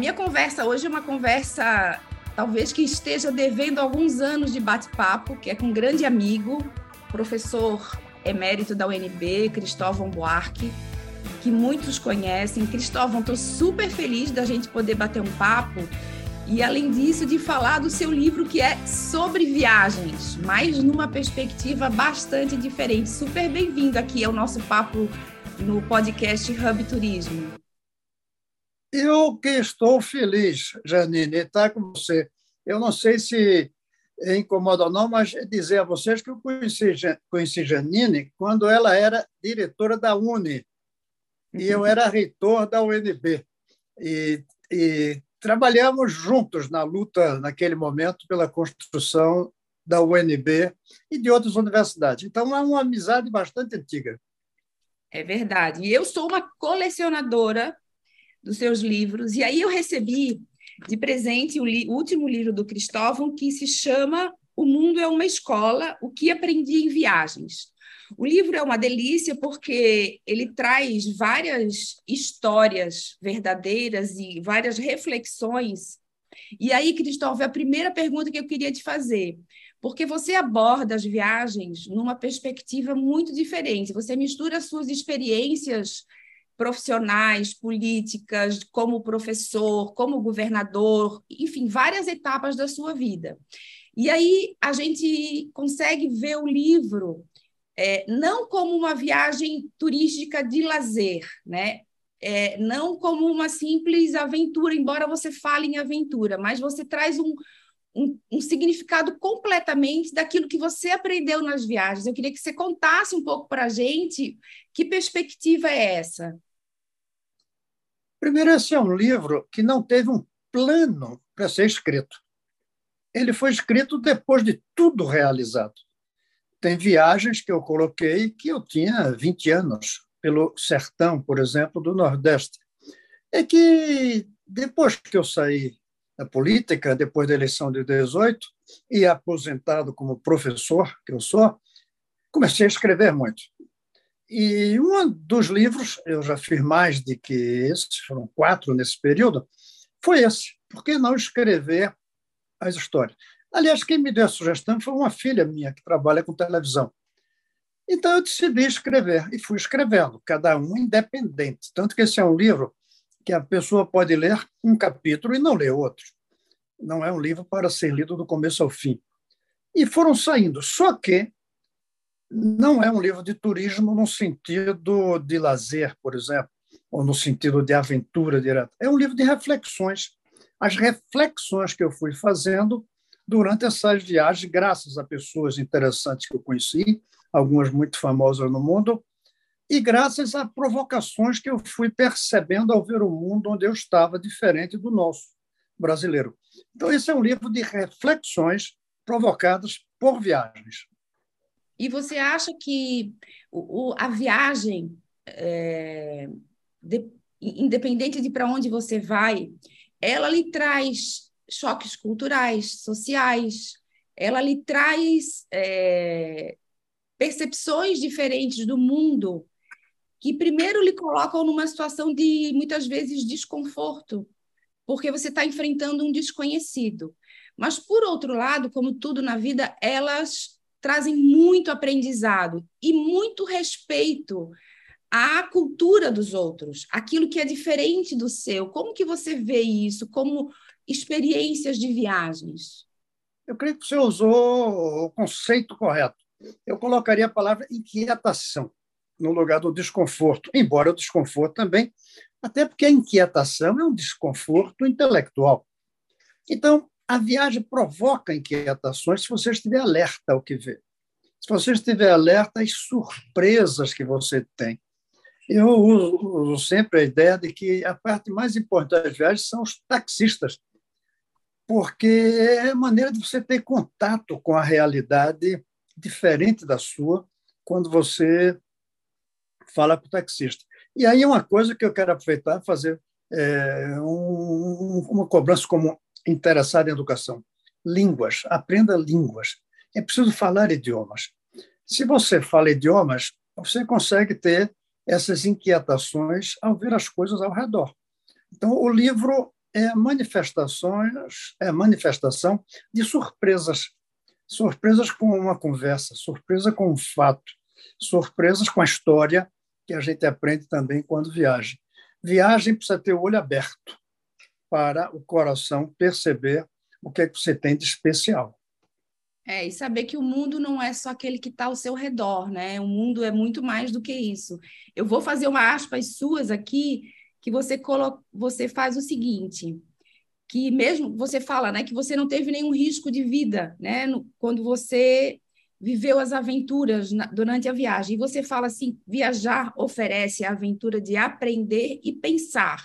minha conversa hoje é uma conversa, talvez que esteja devendo alguns anos de bate-papo, que é com um grande amigo, professor emérito da UNB, Cristóvão Buarque, que muitos conhecem. Cristóvão, estou super feliz da gente poder bater um papo e, além disso, de falar do seu livro que é sobre viagens, mas numa perspectiva bastante diferente. Super bem-vindo aqui ao nosso papo no podcast Hub Turismo. Eu que estou feliz, Janine, estar com você. Eu não sei se incomoda ou não, mas dizer a vocês que eu conheci, conheci Janine quando ela era diretora da Uni e eu era reitor da UNB. E, e trabalhamos juntos na luta, naquele momento, pela construção da UNB e de outras universidades. Então, é uma amizade bastante antiga. É verdade. E eu sou uma colecionadora dos seus livros, e aí eu recebi de presente o, li o último livro do Cristóvão, que se chama O Mundo é uma Escola, O que Aprendi em Viagens. O livro é uma delícia porque ele traz várias histórias verdadeiras e várias reflexões. E aí, Cristóvão, é a primeira pergunta que eu queria te fazer, porque você aborda as viagens numa perspectiva muito diferente. Você mistura suas experiências profissionais, políticas, como professor, como governador, enfim, várias etapas da sua vida. E aí a gente consegue ver o livro é, não como uma viagem turística de lazer, né? É, não como uma simples aventura, embora você fale em aventura, mas você traz um, um, um, significado completamente daquilo que você aprendeu nas viagens. Eu queria que você contasse um pouco para a gente que perspectiva é essa. Primeiro, esse é um livro que não teve um plano para ser escrito. Ele foi escrito depois de tudo realizado. Tem viagens que eu coloquei que eu tinha 20 anos, pelo sertão, por exemplo, do Nordeste. É que depois que eu saí da política, depois da eleição de 18, e aposentado como professor, que eu sou, comecei a escrever muito. E um dos livros, eu já fiz mais de que esses, foram quatro nesse período, foi esse. Por que não escrever as histórias? Aliás, quem me deu a sugestão foi uma filha minha que trabalha com televisão. Então eu decidi escrever e fui escrevendo, cada um independente. Tanto que esse é um livro que a pessoa pode ler um capítulo e não ler outro. Não é um livro para ser lido do começo ao fim. E foram saindo. Só que não é um livro de turismo no sentido de lazer, por exemplo, ou no sentido de aventura direta. É um livro de reflexões. As reflexões que eu fui fazendo durante essas viagens, graças a pessoas interessantes que eu conheci, algumas muito famosas no mundo, e graças a provocações que eu fui percebendo ao ver o mundo onde eu estava, diferente do nosso brasileiro. Então, esse é um livro de reflexões provocadas por viagens. E você acha que o, a viagem, é, de, independente de para onde você vai, ela lhe traz choques culturais, sociais, ela lhe traz é, percepções diferentes do mundo que primeiro lhe colocam numa situação de muitas vezes desconforto, porque você está enfrentando um desconhecido. Mas por outro lado, como tudo na vida, elas trazem muito aprendizado e muito respeito à cultura dos outros, aquilo que é diferente do seu. Como que você vê isso? Como experiências de viagens? Eu creio que você usou o conceito correto. Eu colocaria a palavra inquietação no lugar do desconforto, embora o desconforto também, até porque a inquietação é um desconforto intelectual. Então, a viagem provoca inquietações se você estiver alerta ao que vê. Se você estiver alerta às surpresas que você tem. Eu uso, uso sempre a ideia de que a parte mais importante das viagens são os taxistas, porque é a maneira de você ter contato com a realidade diferente da sua quando você fala com o taxista. E aí é uma coisa que eu quero aproveitar fazer é, um, uma cobrança como interessado em educação. Línguas, aprenda línguas. É preciso falar idiomas. Se você fala idiomas, você consegue ter essas inquietações ao ver as coisas ao redor. Então, o livro é manifestações, é manifestação de surpresas, surpresas com uma conversa, surpresa com um fato, surpresas com a história que a gente aprende também quando viaja. Viagem precisa ter o olho aberto para o coração perceber o que é que você tem de especial. É, e saber que o mundo não é só aquele que está ao seu redor, né? O mundo é muito mais do que isso. Eu vou fazer uma aspas suas aqui, que você, colo... você faz o seguinte, que mesmo você fala, né, que você não teve nenhum risco de vida, né, no... quando você viveu as aventuras na... durante a viagem. E você fala assim, viajar oferece a aventura de aprender e pensar,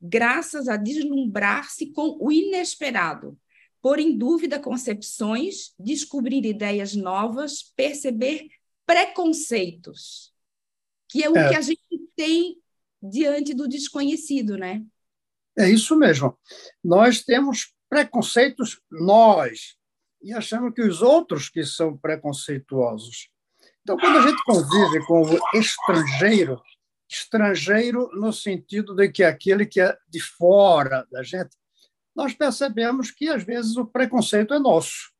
graças a deslumbrar-se com o inesperado pôr em dúvida concepções, descobrir ideias novas, perceber preconceitos, que é o é. que a gente tem diante do desconhecido, né? É isso mesmo. Nós temos preconceitos nós e achamos que os outros que são preconceituosos. Então, quando a gente convive com o estrangeiro, estrangeiro no sentido de que aquele que é de fora da gente, nós percebemos que, às vezes, o preconceito é nosso,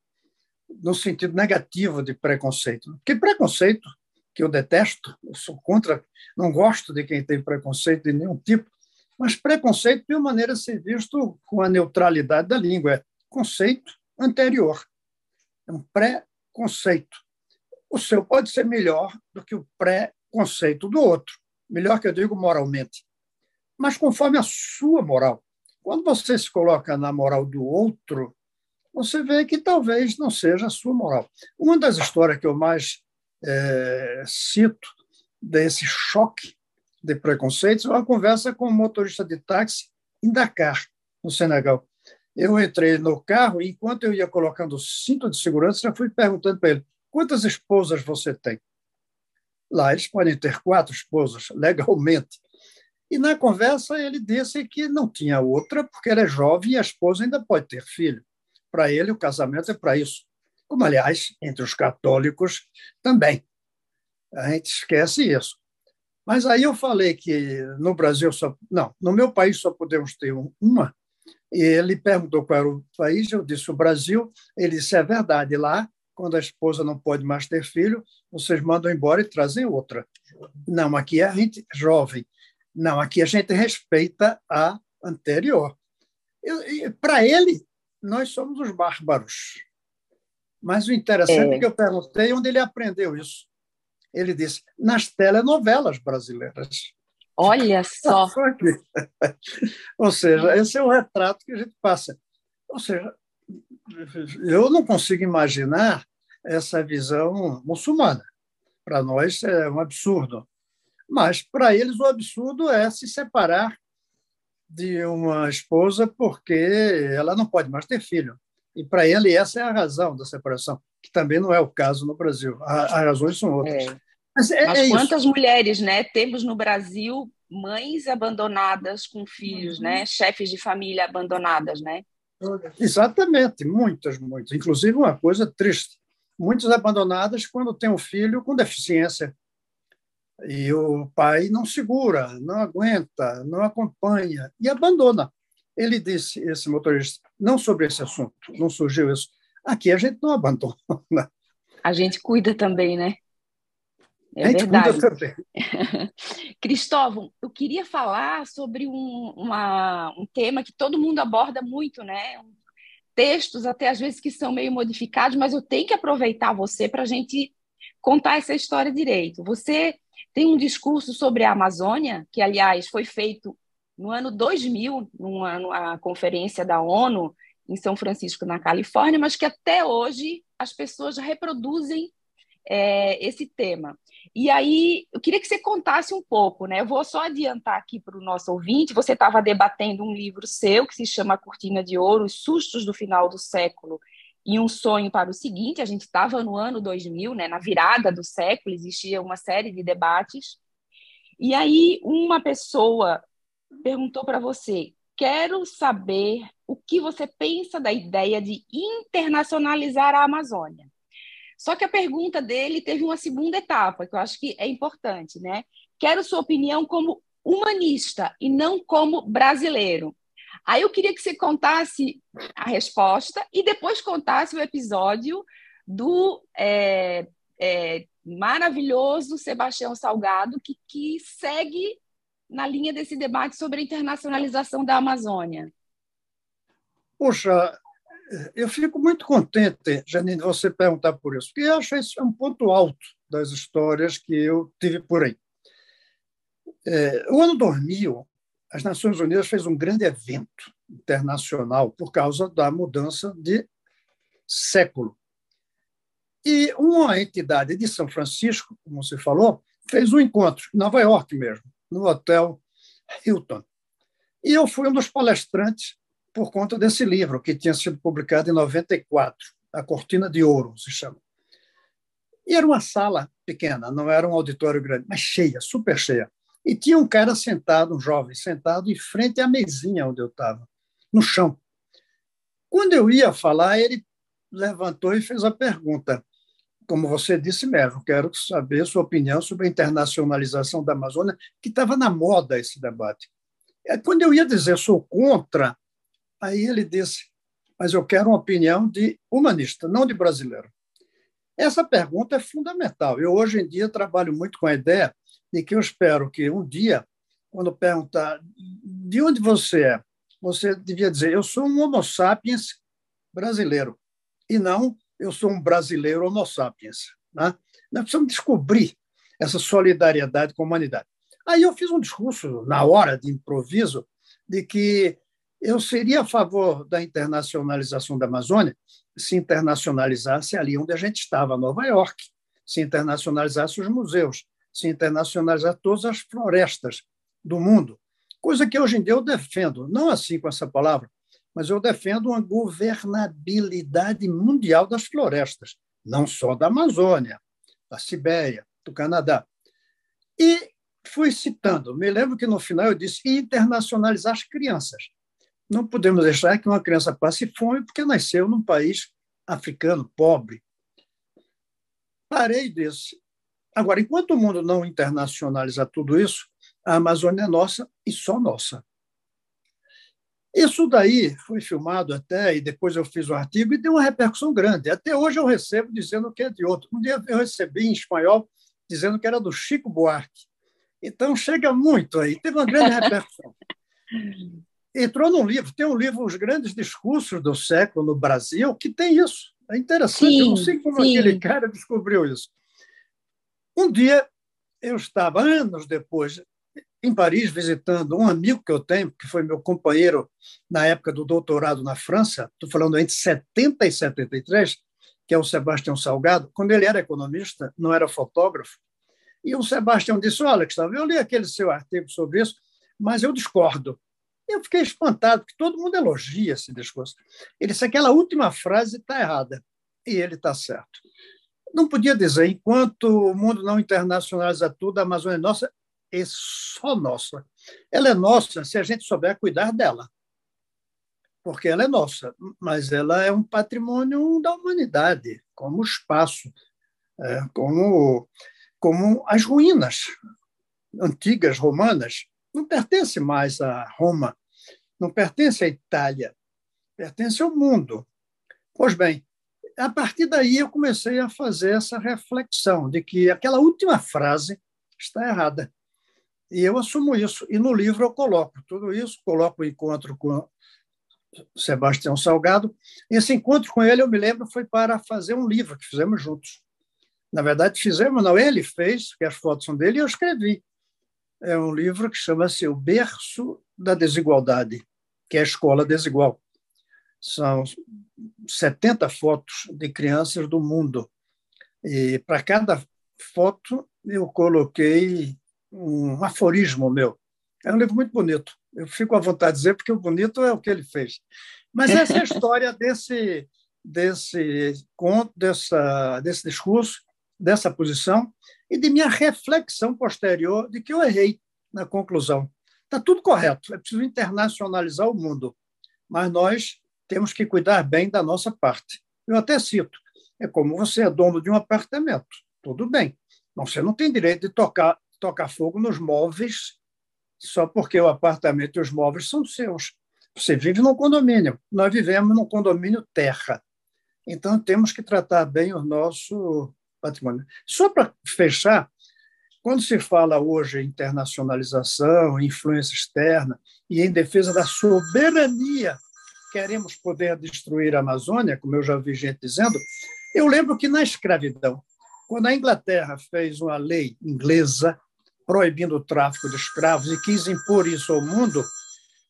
no sentido negativo de preconceito. Porque preconceito, que eu detesto, eu sou contra, não gosto de quem tem preconceito de nenhum tipo, mas preconceito, de uma maneira, ser visto com a neutralidade da língua, é conceito anterior, é um pré-conceito. O seu pode ser melhor do que o pré-conceito do outro, melhor que eu digo moralmente, mas conforme a sua moral. Quando você se coloca na moral do outro, você vê que talvez não seja a sua moral. Uma das histórias que eu mais é, cito desse choque de preconceitos é uma conversa com um motorista de táxi em Dakar, no Senegal. Eu entrei no carro e, enquanto eu ia colocando o cinto de segurança, eu fui perguntando para ele: quantas esposas você tem? Lá eles podem ter quatro esposas, legalmente. E na conversa ele disse que não tinha outra, porque ele é jovem e a esposa ainda pode ter filho. Para ele, o casamento é para isso. Como, aliás, entre os católicos também. A gente esquece isso. Mas aí eu falei que no Brasil só. Não, no meu país só podemos ter uma. E ele perguntou qual era o país, eu disse o Brasil. Ele disse: é verdade, lá, quando a esposa não pode mais ter filho, vocês mandam embora e trazem outra. Não, aqui é a gente jovem não, aqui a gente respeita a anterior. Para ele, nós somos os bárbaros. Mas o interessante é. é que eu perguntei onde ele aprendeu isso. Ele disse, nas telenovelas brasileiras. Olha só! Ou seja, esse é o retrato que a gente passa. Ou seja, eu não consigo imaginar essa visão muçulmana. Para nós é um absurdo. Mas, para eles, o absurdo é se separar de uma esposa porque ela não pode mais ter filho. E, para ele, essa é a razão da separação, que também não é o caso no Brasil. As razões são outras. É. Mas, é, Mas é quantas isso. mulheres né, temos no Brasil mães abandonadas com filhos, né? chefes de família abandonadas, né? Exatamente, muitas, muitas. Inclusive, uma coisa triste: muitas abandonadas quando tem um filho com deficiência e o pai não segura, não aguenta, não acompanha e abandona. Ele disse, esse motorista, não sobre esse assunto, não surgiu isso. Aqui a gente não abandona. A gente cuida também, né? É verdade. Cristóvão, eu queria falar sobre um, uma, um tema que todo mundo aborda muito, né? Textos, até às vezes, que são meio modificados, mas eu tenho que aproveitar você para a gente contar essa história direito. Você tem um discurso sobre a Amazônia, que, aliás, foi feito no ano 2000, numa, numa conferência da ONU em São Francisco, na Califórnia, mas que até hoje as pessoas reproduzem é, esse tema. E aí, eu queria que você contasse um pouco, né? Eu vou só adiantar aqui para o nosso ouvinte: você estava debatendo um livro seu que se chama Cortina de Ouro, Os Sustos do Final do Século e um sonho para o seguinte, a gente estava no ano 2000, né, na virada do século, existia uma série de debates, e aí uma pessoa perguntou para você, quero saber o que você pensa da ideia de internacionalizar a Amazônia. Só que a pergunta dele teve uma segunda etapa, que eu acho que é importante, né? Quero sua opinião como humanista e não como brasileiro. Aí eu queria que você contasse a resposta e depois contasse o episódio do é, é, maravilhoso Sebastião Salgado, que, que segue na linha desse debate sobre a internacionalização da Amazônia. Puxa, eu fico muito contente, Janine, você perguntar por isso, porque eu acho isso um ponto alto das histórias que eu tive por aí. É, o ano 2000, as Nações Unidas fez um grande evento internacional por causa da mudança de século. E uma entidade de São Francisco, como você falou, fez um encontro, em Nova York mesmo, no Hotel Hilton. E eu fui um dos palestrantes por conta desse livro, que tinha sido publicado em 94, A Cortina de Ouro, se chama. E era uma sala pequena, não era um auditório grande, mas cheia, super cheia. E tinha um cara sentado, um jovem, sentado em frente à mesinha onde eu estava, no chão. Quando eu ia falar, ele levantou e fez a pergunta. Como você disse mesmo, quero saber sua opinião sobre a internacionalização da Amazônia, que estava na moda esse debate. É, quando eu ia dizer sou contra, aí ele disse, mas eu quero uma opinião de humanista, não de brasileiro. Essa pergunta é fundamental. Eu, hoje em dia, trabalho muito com a ideia de que eu espero que um dia, quando perguntar de onde você é, você devia dizer: eu sou um Homo sapiens brasileiro, e não eu sou um brasileiro Homo sapiens. Né? Nós precisamos descobrir essa solidariedade com a humanidade. Aí eu fiz um discurso, na hora de improviso, de que eu seria a favor da internacionalização da Amazônia se internacionalizasse ali onde a gente estava, Nova York, se internacionalizasse os museus, se internacionalizar todas as florestas do mundo. Coisa que hoje em dia eu defendo, não assim com essa palavra, mas eu defendo uma governabilidade mundial das florestas, não só da Amazônia, da Sibéria, do Canadá. E fui citando, me lembro que no final eu disse internacionalizar as crianças. Não podemos deixar que uma criança passe fome porque nasceu num país africano pobre. Parei desse Agora, enquanto o mundo não internacionaliza tudo isso, a Amazônia é nossa e só nossa. Isso daí foi filmado até, e depois eu fiz um artigo e deu uma repercussão grande. Até hoje eu recebo dizendo que é de outro. Um dia eu recebi em espanhol dizendo que era do Chico Buarque. Então chega muito aí, teve uma grande repercussão. Entrou num livro, tem um livro, Os Grandes Discursos do Século no Brasil, que tem isso. É interessante, sim, eu não sei como sim. aquele cara descobriu isso. Um dia, eu estava, anos depois, em Paris, visitando um amigo que eu tenho, que foi meu companheiro na época do doutorado na França, estou falando entre 70 e 73, que é o Sebastião Salgado. Quando ele era economista, não era fotógrafo. E o Sebastião disse: Olha, Gustavo, eu li aquele seu artigo sobre isso, mas eu discordo. Eu fiquei espantado, porque todo mundo elogia esse discurso. Ele disse: aquela última frase está errada. E ele está certo não podia dizer, enquanto o mundo não internacionaliza tudo, a Amazônia é nossa, é só nossa. Ela é nossa se a gente souber cuidar dela. Porque ela é nossa, mas ela é um patrimônio da humanidade, como o espaço, é, como, como as ruínas antigas romanas. Não pertence mais a Roma, não pertence à Itália, pertence ao mundo. Pois bem, a partir daí eu comecei a fazer essa reflexão de que aquela última frase está errada. E eu assumo isso. E no livro eu coloco tudo isso, coloco o encontro com Sebastião Salgado. Esse encontro com ele, eu me lembro, foi para fazer um livro que fizemos juntos. Na verdade, fizemos, não, ele fez, que as fotos são dele, e eu escrevi. É um livro que chama-se O Berço da Desigualdade, que é a escola desigual. São 70 fotos de crianças do mundo. E para cada foto eu coloquei um aforismo meu. É um livro muito bonito. Eu fico à vontade de dizer, porque o bonito é o que ele fez. Mas essa é a história desse, desse conto, dessa, desse discurso, dessa posição e de minha reflexão posterior de que eu errei na conclusão. Está tudo correto, é preciso internacionalizar o mundo, mas nós temos que cuidar bem da nossa parte. Eu até cito: é como você é dono de um apartamento, tudo bem, mas você não tem direito de tocar, tocar fogo nos móveis só porque o apartamento e os móveis são seus. Você vive num condomínio, nós vivemos num condomínio terra. Então, temos que tratar bem o nosso Só para fechar, quando se fala hoje em internacionalização, influência externa e em defesa da soberania, queremos poder destruir a Amazônia, como eu já vi gente dizendo, eu lembro que na escravidão, quando a Inglaterra fez uma lei inglesa proibindo o tráfico de escravos e quis impor isso ao mundo,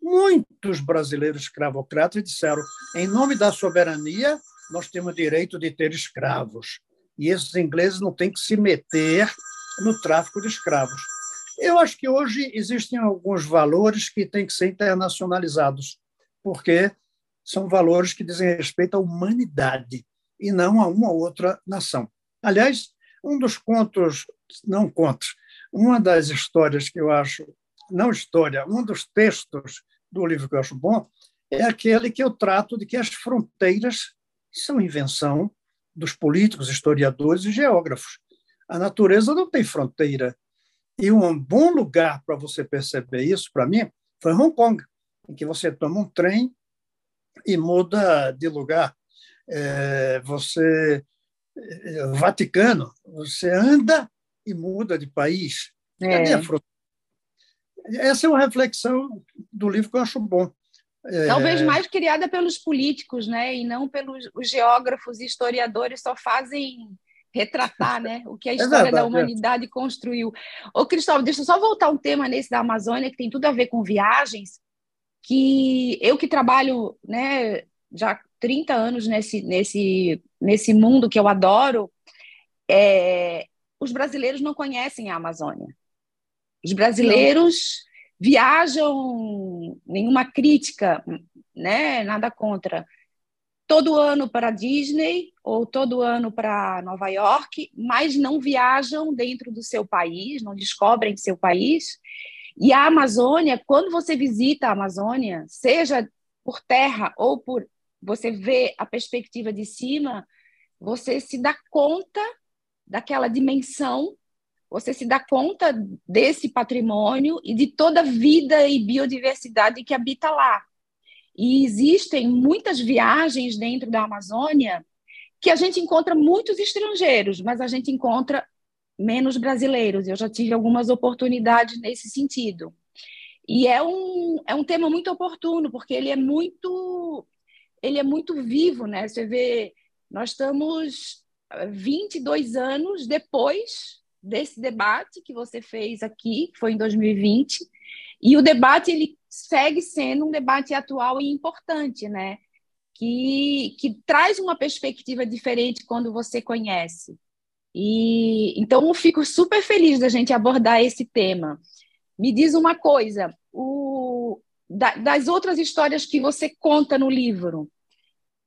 muitos brasileiros escravocratas disseram: em nome da soberania, nós temos direito de ter escravos. E esses ingleses não têm que se meter no tráfico de escravos. Eu acho que hoje existem alguns valores que têm que ser internacionalizados, porque são valores que dizem respeito à humanidade e não a uma ou outra nação. Aliás, um dos contos, não contos, uma das histórias que eu acho, não história, um dos textos do livro que eu acho bom é aquele que eu trato de que as fronteiras são invenção dos políticos, historiadores e geógrafos. A natureza não tem fronteira. E um bom lugar para você perceber isso, para mim, foi Hong Kong, em que você toma um trem e muda de lugar. É, você é, Vaticano, você anda e muda de país. É. Essa é uma reflexão do livro que eu acho bom. É... Talvez mais criada pelos políticos, né? E não pelos os geógrafos e historiadores só fazem retratar, né? O que a é história é verdade, da humanidade é. construiu. Ô, Cristóvão, deixa eu só voltar um tema nesse da Amazônia que tem tudo a ver com viagens, que eu que trabalho, né, já 30 anos nesse nesse nesse mundo que eu adoro, é, os brasileiros não conhecem a Amazônia. Os brasileiros viajam, nenhuma crítica, né? Nada contra. Todo ano para Disney ou todo ano para Nova York, mas não viajam dentro do seu país, não descobrem seu país. E a Amazônia, quando você visita a Amazônia, seja por terra ou por você vê a perspectiva de cima, você se dá conta daquela dimensão você se dá conta desse patrimônio e de toda a vida e biodiversidade que habita lá. E existem muitas viagens dentro da Amazônia que a gente encontra muitos estrangeiros, mas a gente encontra menos brasileiros. Eu já tive algumas oportunidades nesse sentido. E é um, é um tema muito oportuno, porque ele é muito ele é muito vivo, né? Você vê, nós estamos 22 anos depois desse debate que você fez aqui, que foi em 2020, e o debate ele segue sendo um debate atual e importante, né? Que, que traz uma perspectiva diferente quando você conhece. E então eu fico super feliz da gente abordar esse tema. Me diz uma coisa, o, da, das outras histórias que você conta no livro,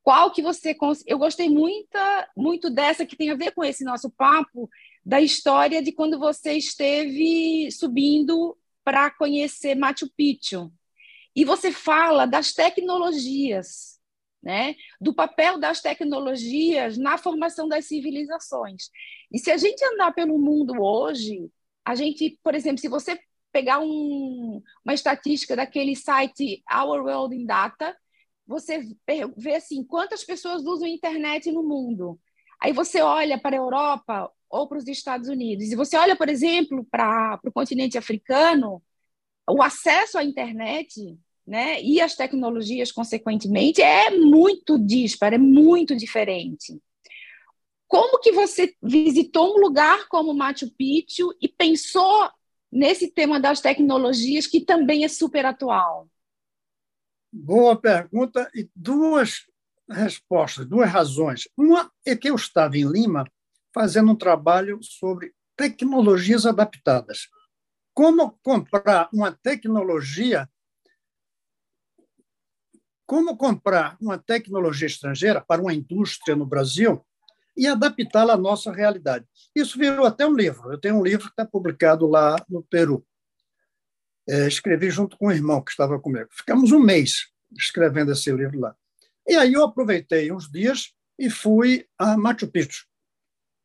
qual que você eu gostei muito muito dessa que tem a ver com esse nosso papo da história de quando você esteve subindo para conhecer Machu Picchu. E você fala das tecnologias, né? do papel das tecnologias na formação das civilizações. E se a gente andar pelo mundo hoje, a gente, por exemplo, se você pegar um, uma estatística daquele site Our World in Data, você vê assim quantas pessoas usam a internet no mundo. Aí você olha para a Europa, ou para os Estados Unidos. E você olha, por exemplo, para o continente africano, o acesso à internet né, e às tecnologias, consequentemente, é muito disparo, é muito diferente. Como que você visitou um lugar como Machu Picchu e pensou nesse tema das tecnologias que também é super atual? Boa pergunta e duas respostas, duas razões. Uma é que eu estava em Lima fazendo um trabalho sobre tecnologias adaptadas. Como comprar uma tecnologia como comprar uma tecnologia estrangeira para uma indústria no Brasil e adaptá-la à nossa realidade. Isso virou até um livro. Eu tenho um livro que está publicado lá no Peru. É, escrevi junto com o irmão que estava comigo. Ficamos um mês escrevendo esse livro lá. E aí eu aproveitei uns dias e fui a Machu Picchu.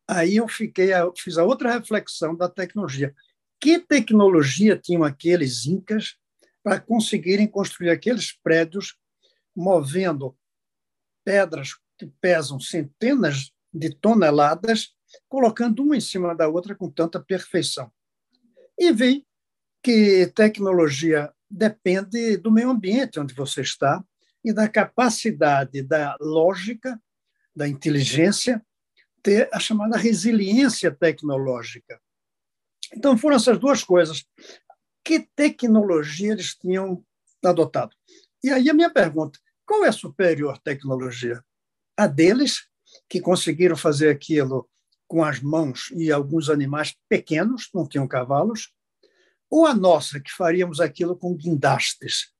Aí eu fiquei, eu fiz a outra reflexão da tecnologia. Que tecnologia tinham aqueles incas para conseguirem construir aqueles prédios movendo pedras que pesam centenas de toneladas, colocando uma em cima da outra com tanta perfeição. E vi que tecnologia depende do meio ambiente onde você está e da capacidade da lógica, da inteligência, ter a chamada resiliência tecnológica. Então, foram essas duas coisas. Que tecnologia eles tinham adotado? E aí a minha pergunta: qual é a superior tecnologia? A deles, que conseguiram fazer aquilo com as mãos e alguns animais pequenos, não tinham cavalos, ou a nossa, que faríamos aquilo com guindastes,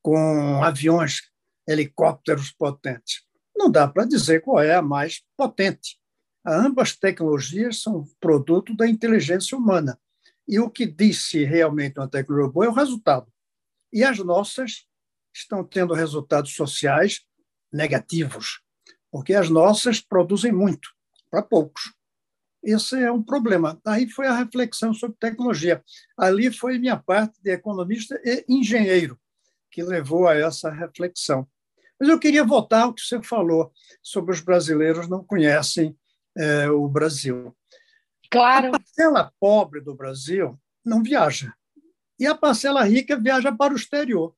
com aviões, helicópteros potentes. Não dá para dizer qual é a mais potente. Ambas tecnologias são produto da inteligência humana. E o que disse realmente uma tecnologia boa é o resultado. E as nossas estão tendo resultados sociais negativos, porque as nossas produzem muito, para poucos. Esse é um problema. Aí foi a reflexão sobre tecnologia. Ali foi minha parte de economista e engenheiro que levou a essa reflexão. Mas eu queria voltar ao que você falou sobre os brasileiros não conhecem é, o Brasil. Claro. A parcela pobre do Brasil não viaja. E a parcela rica viaja para o exterior.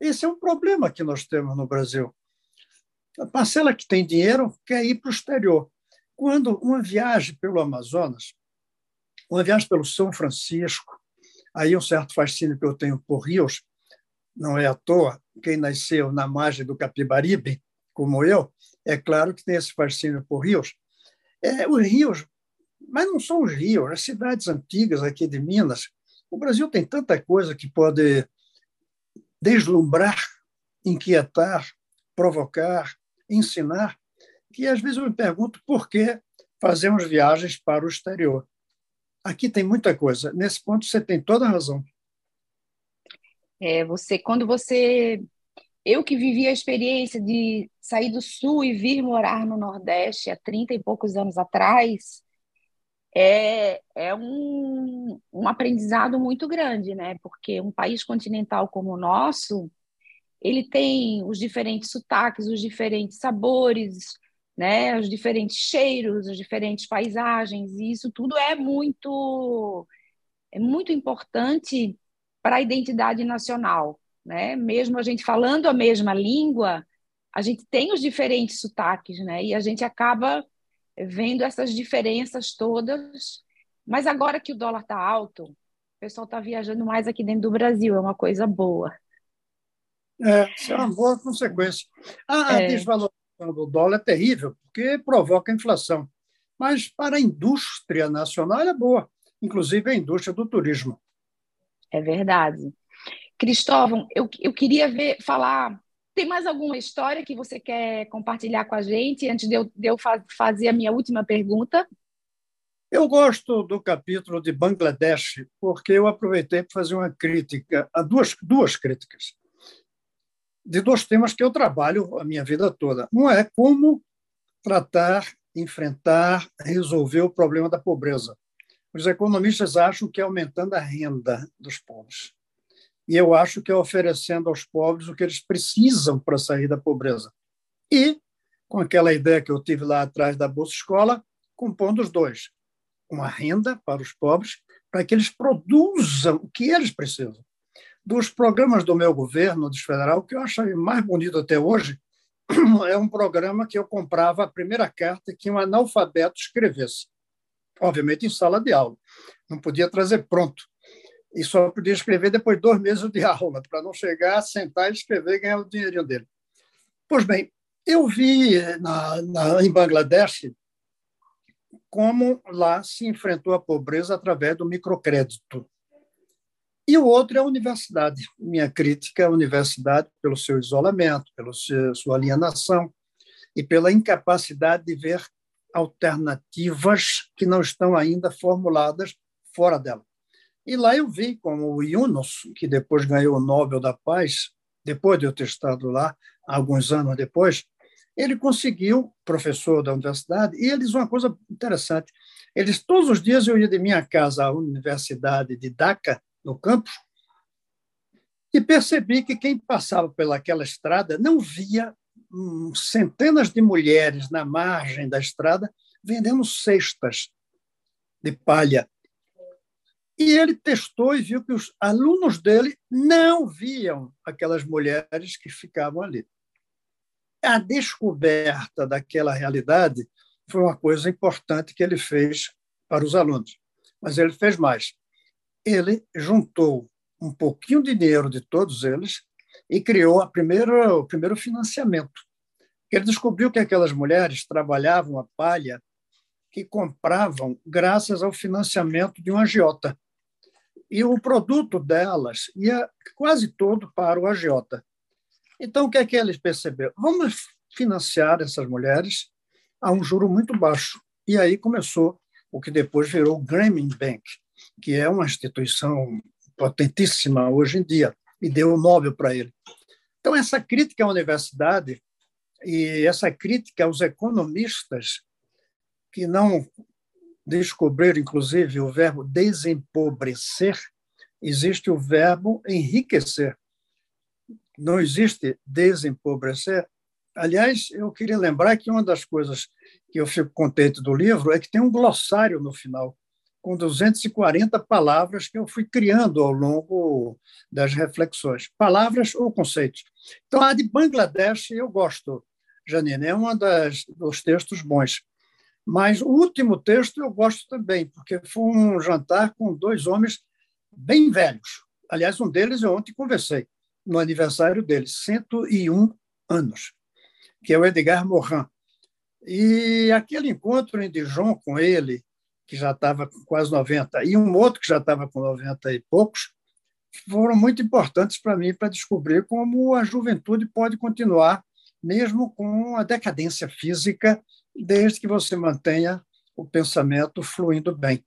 Esse é um problema que nós temos no Brasil. A parcela que tem dinheiro quer ir para o exterior. Quando uma viagem pelo Amazonas, uma viagem pelo São Francisco, aí um certo fascínio que eu tenho por rios, não é à toa, quem nasceu na margem do Capibaribe, como eu, é claro que tem esse fascínio por rios. É, os rios, mas não são os rios, as cidades antigas aqui de Minas. O Brasil tem tanta coisa que pode deslumbrar, inquietar, provocar, ensinar, que às vezes eu me pergunto por que fazemos viagens para o exterior. Aqui tem muita coisa. Nesse ponto você tem toda a razão. É, você, quando você, eu que vivi a experiência de sair do Sul e vir morar no Nordeste há 30 e poucos anos atrás, é, é um, um aprendizado muito grande, né? Porque um país continental como o nosso, ele tem os diferentes sotaques, os diferentes sabores, né? Os diferentes cheiros, as diferentes paisagens, e isso tudo é muito é muito importante para a identidade nacional, né? Mesmo a gente falando a mesma língua, a gente tem os diferentes sotaques, né? E a gente acaba vendo essas diferenças todas. Mas agora que o dólar está alto, o pessoal está viajando mais aqui dentro do Brasil, é uma coisa boa. É, isso é uma boa consequência. A, é. desvalorização do dólar é terrível, porque provoca inflação. Mas para a indústria nacional é boa, inclusive a indústria do turismo. É verdade. Cristóvão, eu, eu queria ver, falar. Tem mais alguma história que você quer compartilhar com a gente antes de eu, de eu fazer a minha última pergunta? Eu gosto do capítulo de Bangladesh porque eu aproveitei para fazer uma crítica, duas, duas críticas, de dois temas que eu trabalho a minha vida toda. Um é como tratar, enfrentar, resolver o problema da pobreza. Os economistas acham que é aumentando a renda dos pobres. E eu acho que é oferecendo aos pobres o que eles precisam para sair da pobreza. E, com aquela ideia que eu tive lá atrás da Bolsa Escola, compondo os dois. Uma renda para os pobres, para que eles produzam o que eles precisam. Dos programas do meu governo, do federal, o que eu acho mais bonito até hoje é um programa que eu comprava a primeira carta que um analfabeto escrevesse obviamente em sala de aula. Não podia trazer pronto. E só podia escrever depois de dois meses de aula, para não chegar, sentar e escrever e ganhar o dinheirinho dele. Pois bem, eu vi na, na, em Bangladesh como lá se enfrentou a pobreza através do microcrédito. E o outro é a universidade. Minha crítica à universidade pelo seu isolamento, pela sua alienação e pela incapacidade de ver alternativas que não estão ainda formuladas fora dela. E lá eu vi como o Yunus, que depois ganhou o Nobel da Paz, depois de eu ter estado lá, alguns anos depois, ele conseguiu, professor da universidade, e eles uma coisa interessante, eles todos os dias eu ia de minha casa à universidade de Dhaka, no campus, E percebi que quem passava pelaquela estrada não via hum, centenas de mulheres na margem da estrada vendendo cestas de palha. E ele testou e viu que os alunos dele não viam aquelas mulheres que ficavam ali. A descoberta daquela realidade foi uma coisa importante que ele fez para os alunos. Mas ele fez mais. Ele juntou um pouquinho de dinheiro de todos eles e criou a primeira, o primeiro financiamento. Ele descobriu que aquelas mulheres trabalhavam a palha que compravam graças ao financiamento de um agiota. E o produto delas ia quase todo para o agiota. Então, o que é que eles perceberam? Vamos financiar essas mulheres a um juro muito baixo. E aí começou o que depois virou o Grameen Bank, que é uma instituição potentíssima hoje em dia, e deu o Nobel para ele. Então, essa crítica à universidade e essa crítica aos economistas que não descobriram, inclusive, o verbo desempobrecer, existe o verbo enriquecer. Não existe desempobrecer. Aliás, eu queria lembrar que uma das coisas que eu fico contente do livro é que tem um glossário no final, com 240 palavras que eu fui criando ao longo das reflexões. Palavras ou conceitos. Então, a de Bangladesh eu gosto, Janine, é um dos textos bons. Mas o último texto eu gosto também, porque foi um jantar com dois homens bem velhos. Aliás, um deles eu ontem conversei, no aniversário dele, 101 anos, que é o Edgar Morin. E aquele encontro em Dijon com ele, que já estava com quase 90, e um outro que já estava com 90 e poucos, foram muito importantes para mim para descobrir como a juventude pode continuar, mesmo com a decadência física desde que você mantenha o pensamento fluindo bem.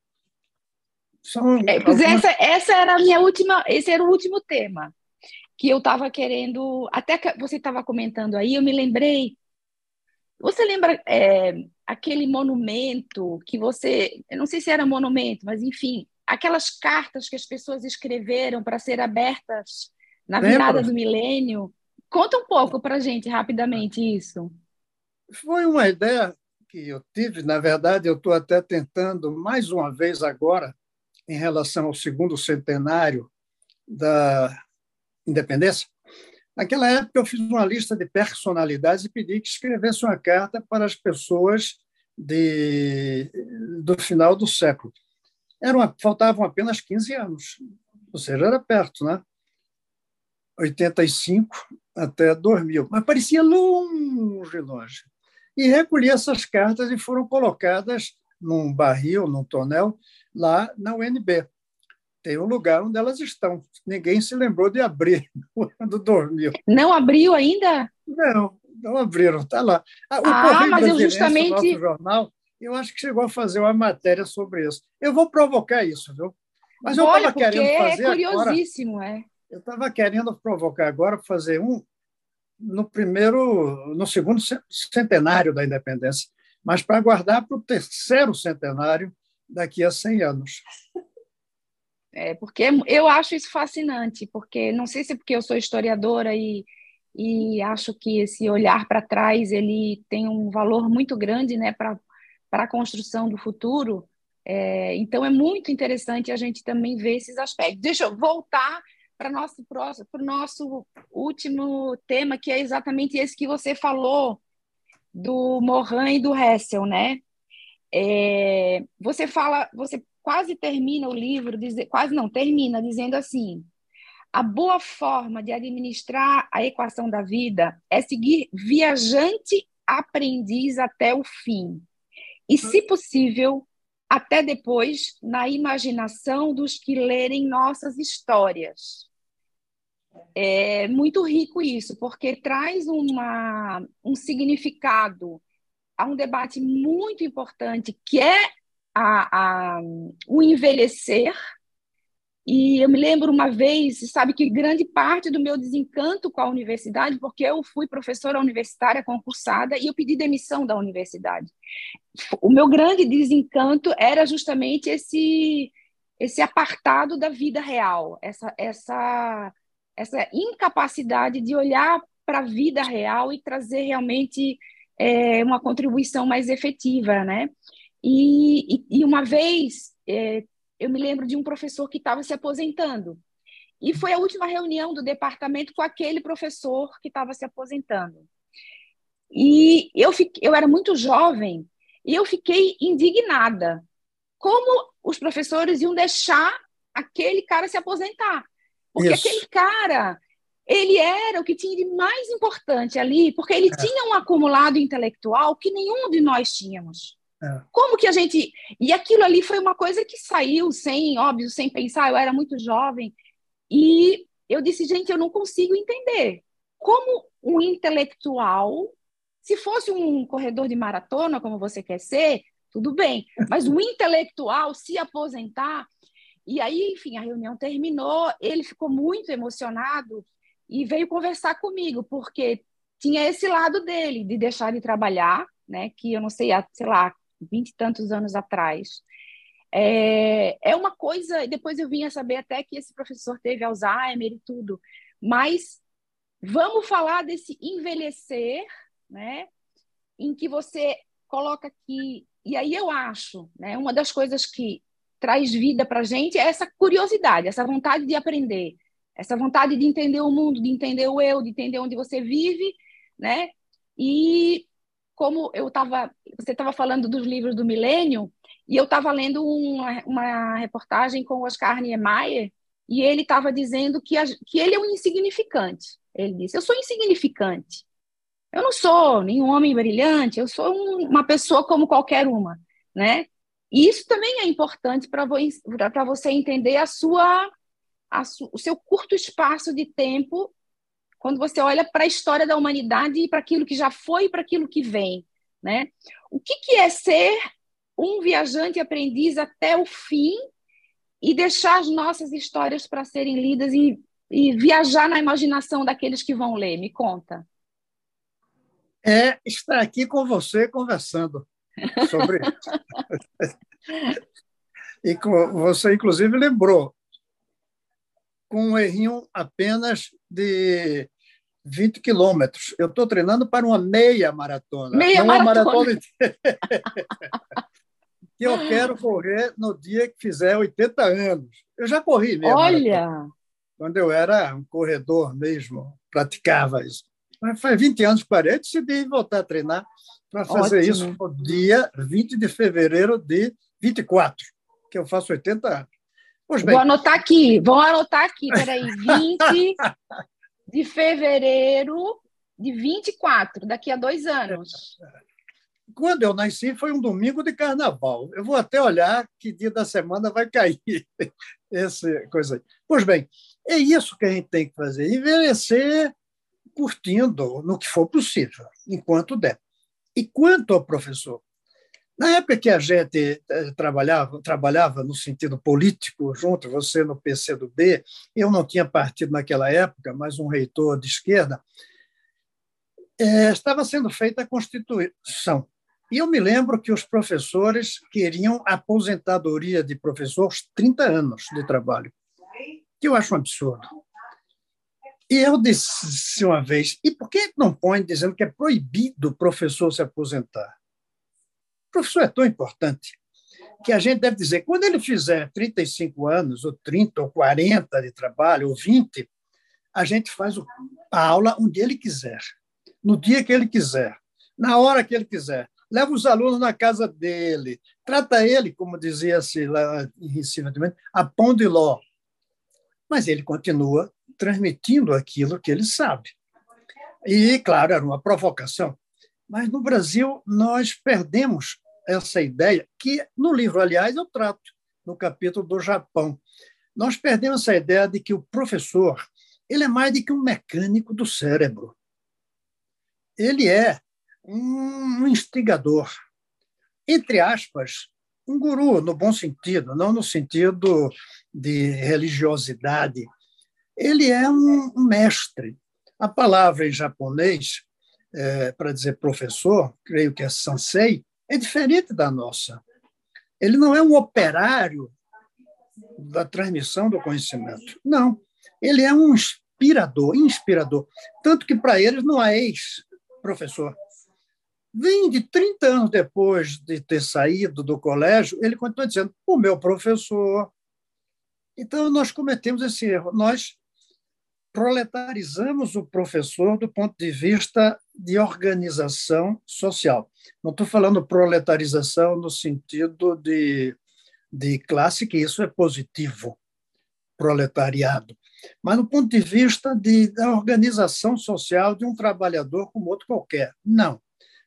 São é, algumas... essa, essa era a minha última, esse era o último tema que eu estava querendo, até que você estava comentando aí, eu me lembrei. Você lembra é, aquele monumento que você, eu não sei se era monumento, mas enfim, aquelas cartas que as pessoas escreveram para ser abertas na virada do milênio? Conta um pouco para gente rapidamente isso. Foi uma ideia que eu tive, na verdade, eu estou até tentando mais uma vez agora, em relação ao segundo centenário da independência. Naquela época, eu fiz uma lista de personalidades e pedi que escrevesse uma carta para as pessoas de, do final do século. Era uma, faltavam apenas 15 anos, ou seja, era perto, né? 85 até 2000, mas parecia longe, longe e recolhi essas cartas e foram colocadas num barril, num tonel, lá na UNB. Tem um lugar onde elas estão. Ninguém se lembrou de abrir quando dormiu. Não abriu ainda? Não, não abriram, está lá. Ah, o ah, mas eu justamente. Nosso jornal, eu acho que chegou a fazer uma matéria sobre isso. Eu vou provocar isso, viu? Mas eu estava querendo fazer. É curiosíssimo, agora, é. Eu estava querendo provocar agora, fazer um no primeiro, no segundo centenário da independência, mas para guardar para o terceiro centenário daqui a 100 anos. É, porque eu acho isso fascinante, porque não sei se é porque eu sou historiadora e, e acho que esse olhar para trás ele tem um valor muito grande né, para a construção do futuro. É, então é muito interessante a gente também ver esses aspectos. Deixa eu voltar para nosso próximo, para o nosso último tema, que é exatamente esse que você falou do Morin e do Hessel, né? É, você fala, você quase termina o livro, diz, quase não termina dizendo assim: a boa forma de administrar a equação da vida é seguir viajante aprendiz até o fim. E, se possível, até depois na imaginação dos que lerem nossas histórias. É muito rico isso, porque traz uma, um significado a um debate muito importante, que é a, a, o envelhecer e eu me lembro uma vez, sabe, que grande parte do meu desencanto com a universidade, porque eu fui professora universitária concursada e eu pedi demissão da universidade. O meu grande desencanto era justamente esse esse apartado da vida real, essa essa essa incapacidade de olhar para a vida real e trazer realmente é, uma contribuição mais efetiva, né? E, e, e uma vez é, eu me lembro de um professor que estava se aposentando e foi a última reunião do departamento com aquele professor que estava se aposentando. E eu, fiquei, eu era muito jovem e eu fiquei indignada. Como os professores iam deixar aquele cara se aposentar? Porque Isso. aquele cara, ele era o que tinha de mais importante ali, porque ele é. tinha um acumulado intelectual que nenhum de nós tínhamos. É. Como que a gente. E aquilo ali foi uma coisa que saiu sem, óbvio, sem pensar. Eu era muito jovem. E eu disse, gente, eu não consigo entender. Como um intelectual, se fosse um corredor de maratona, como você quer ser, tudo bem. Mas um intelectual se aposentar. E aí, enfim, a reunião terminou, ele ficou muito emocionado e veio conversar comigo, porque tinha esse lado dele, de deixar de trabalhar, né? Que eu não sei, sei lá, vinte e tantos anos atrás. É, é uma coisa, e depois eu vim a saber até que esse professor teve Alzheimer e tudo, mas vamos falar desse envelhecer, né? Em que você coloca aqui, e aí eu acho, né? Uma das coisas que traz vida para a gente é essa curiosidade, essa vontade de aprender, essa vontade de entender o mundo, de entender o eu, de entender onde você vive, né? E como eu estava, você estava falando dos livros do milênio, e eu estava lendo uma, uma, reportagem com o Oscar Niemeyer, e ele estava dizendo que, a, que ele é um insignificante. Ele disse: Eu sou insignificante. Eu não sou nenhum homem brilhante, eu sou um, uma pessoa como qualquer uma, né? E isso também é importante para vo você entender a sua, a su o seu curto espaço de tempo quando você olha para a história da humanidade e para aquilo que já foi e para aquilo que vem, né? O que, que é ser um viajante aprendiz até o fim e deixar as nossas histórias para serem lidas e, e viajar na imaginação daqueles que vão ler? Me conta. É estar aqui com você conversando sobre isso. e com, você, inclusive, lembrou com um errinho apenas de 20 quilômetros. Eu estou treinando para uma meia maratona. Meia não maratona. Uma maratona que eu quero correr no dia que fizer 80 anos. Eu já corri meia Olha! Maratona, quando eu era um corredor mesmo, praticava isso. Mas faz 20 anos que parei, decidi voltar a treinar para fazer Ótimo. isso no dia 20 de fevereiro de 24, que eu faço 80 anos. Pois bem. Vou anotar aqui, vou anotar aqui, peraí, 20 de fevereiro de 24, daqui a dois anos. Quando eu nasci foi um domingo de carnaval. Eu vou até olhar que dia da semana vai cair essa coisa aí. Pois bem, é isso que a gente tem que fazer: envelhecer curtindo no que for possível, enquanto der. E quanto ao professor, na época que a gente eh, trabalhava, trabalhava no sentido político junto, você no PCdoB, eu não tinha partido naquela época, mas um reitor de esquerda, é, estava sendo feita a Constituição. E eu me lembro que os professores queriam aposentadoria de professores 30 anos de trabalho, que eu acho um absurdo. E eu disse uma vez, e por que não põe dizendo que é proibido o professor se aposentar? Professor é tão importante que a gente deve dizer, quando ele fizer 35 anos, ou 30, ou 40 de trabalho, ou 20, a gente faz a aula onde ele quiser, no dia que ele quiser, na hora que ele quiser. Leva os alunos na casa dele, trata ele, como dizia-se lá em Recife, a pão de ló. Mas ele continua transmitindo aquilo que ele sabe. E, claro, era uma provocação. Mas no Brasil, nós perdemos essa ideia, que no livro, aliás, eu trato, no capítulo do Japão. Nós perdemos essa ideia de que o professor ele é mais do que um mecânico do cérebro. Ele é um instigador, entre aspas, um guru, no bom sentido, não no sentido de religiosidade. Ele é um mestre. A palavra em japonês, é, para dizer professor, creio que é sansei, é diferente da nossa. Ele não é um operário da transmissão do conhecimento. Não. Ele é um inspirador, inspirador. Tanto que para eles não há ex-professor. 20, 30 anos depois de ter saído do colégio, ele continua dizendo: o meu professor. Então, nós cometemos esse erro. Nós proletarizamos o professor do ponto de vista de organização social. Não estou falando proletarização no sentido de, de classe, que isso é positivo, proletariado, mas no ponto de vista de, da organização social de um trabalhador como outro qualquer. Não.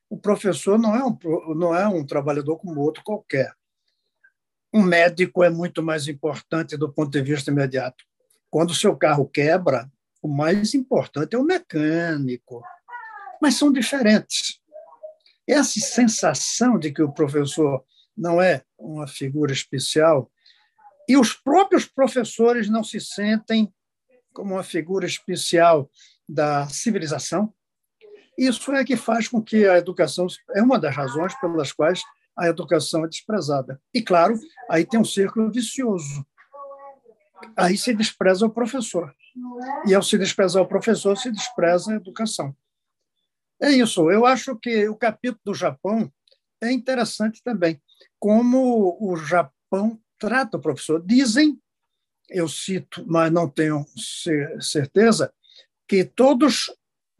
O professor não é um, não é um trabalhador como outro qualquer. Um médico é muito mais importante do ponto de vista imediato. Quando o seu carro quebra, o mais importante é o mecânico. Mas são diferentes. Essa sensação de que o professor não é uma figura especial e os próprios professores não se sentem como uma figura especial da civilização, isso é que faz com que a educação é uma das razões pelas quais a educação é desprezada. E claro, aí tem um círculo vicioso. Aí se despreza o professor. E ao se desprezar o professor, se despreza a educação. É isso. Eu acho que o capítulo do Japão é interessante também. Como o Japão trata o professor. Dizem, eu cito, mas não tenho certeza, que todos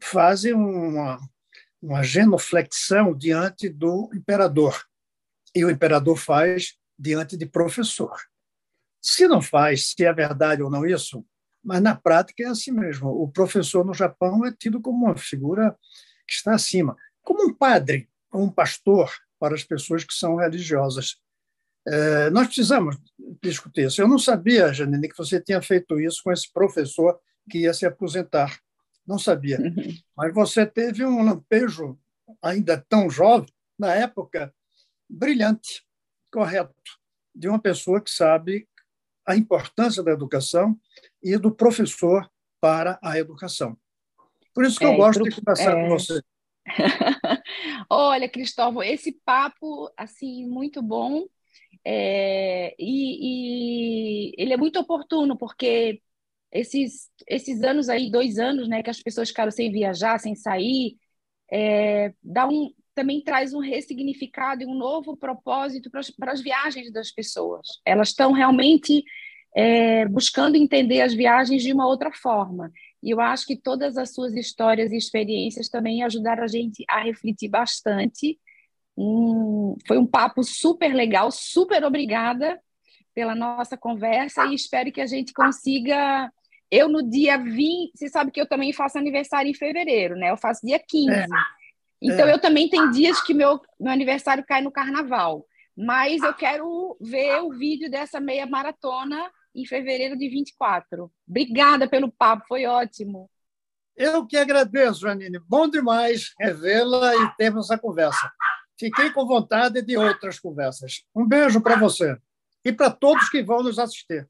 fazem uma, uma genuflexão diante do imperador. E o imperador faz diante de professor. Se não faz, se é verdade ou não isso, mas na prática é assim mesmo. O professor no Japão é tido como uma figura que está acima, como um padre ou um pastor para as pessoas que são religiosas. É, nós precisamos discutir isso. Eu não sabia, Janine, que você tinha feito isso com esse professor que ia se aposentar. Não sabia. Uhum. Mas você teve um lampejo, ainda tão jovem, na época, brilhante, correto, de uma pessoa que sabe a importância da educação e do professor para a educação. Por isso que é, eu gosto pro... de conversar é... com você. Olha, Cristóvão, esse papo assim muito bom é, e, e, ele é muito oportuno porque esses esses anos aí, dois anos, né, que as pessoas ficaram sem viajar, sem sair, é, dá um também traz um ressignificado e um novo propósito para as, para as viagens das pessoas. Elas estão realmente é, buscando entender as viagens de uma outra forma. E eu acho que todas as suas histórias e experiências também ajudaram a gente a refletir bastante. Um, foi um papo super legal, super obrigada pela nossa conversa e espero que a gente consiga. Eu, no dia 20, você sabe que eu também faço aniversário em fevereiro, né? Eu faço dia 15. É. Então, é. eu também tenho dias que meu, meu aniversário cai no carnaval. Mas eu quero ver o vídeo dessa meia maratona em fevereiro de 24. Obrigada pelo papo, foi ótimo. Eu que agradeço, Janine. Bom demais revê-la e termos essa conversa. Fiquei com vontade de outras conversas. Um beijo para você e para todos que vão nos assistir.